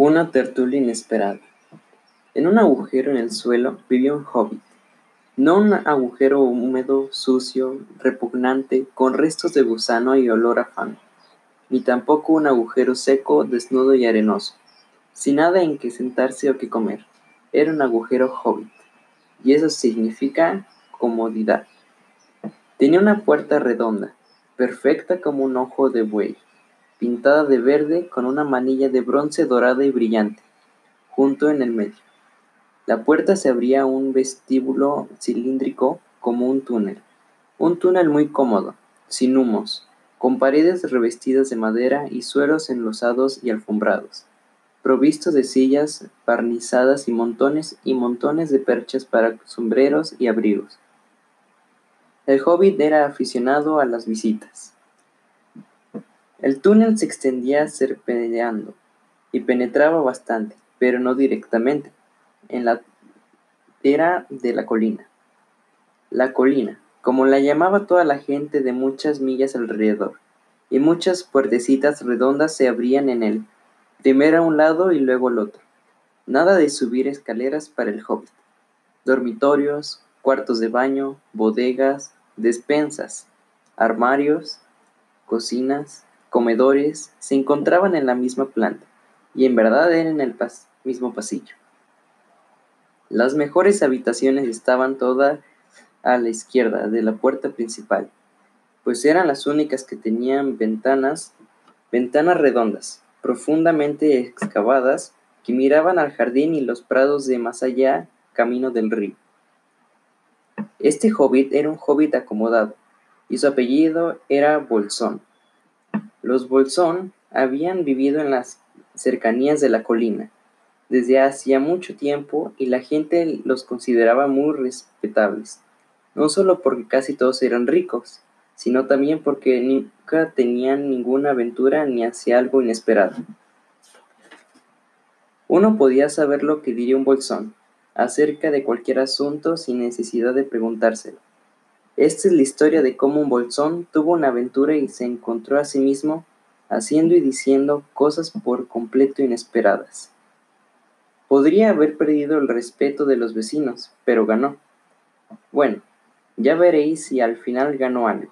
Una tertulia inesperada. En un agujero en el suelo vivía un hobbit. No un agujero húmedo, sucio, repugnante, con restos de gusano y olor a fango, ni tampoco un agujero seco, desnudo y arenoso, sin nada en que sentarse o que comer. Era un agujero hobbit, y eso significa comodidad. Tenía una puerta redonda, perfecta como un ojo de buey, pintada de verde con una manilla de bronce dorada y brillante, junto en el medio. La puerta se abría a un vestíbulo cilíndrico como un túnel, un túnel muy cómodo, sin humos, con paredes revestidas de madera y suelos enlosados y alfombrados, provisto de sillas barnizadas y montones y montones de perchas para sombreros y abrigos. El hobbit era aficionado a las visitas. El túnel se extendía serpenteando y penetraba bastante, pero no directamente, en la era de la colina. La colina, como la llamaba toda la gente de muchas millas alrededor, y muchas puertecitas redondas se abrían en él, primero a un lado y luego al otro. Nada de subir escaleras para el hobbit. Dormitorios, cuartos de baño, bodegas, despensas, armarios, cocinas, comedores se encontraban en la misma planta y en verdad eran en el mismo pasillo. Las mejores habitaciones estaban todas a la izquierda de la puerta principal, pues eran las únicas que tenían ventanas, ventanas redondas, profundamente excavadas, que miraban al jardín y los prados de más allá, camino del río. Este hobbit era un hobbit acomodado, y su apellido era Bolsón. Los Bolsón habían vivido en las cercanías de la colina desde hacía mucho tiempo y la gente los consideraba muy respetables, no solo porque casi todos eran ricos, sino también porque nunca tenían ninguna aventura ni hacía algo inesperado. Uno podía saber lo que diría un bolsón acerca de cualquier asunto sin necesidad de preguntárselo. Esta es la historia de cómo un bolsón tuvo una aventura y se encontró a sí mismo haciendo y diciendo cosas por completo inesperadas. Podría haber perdido el respeto de los vecinos, pero ganó. Bueno, ya veréis si al final ganó algo.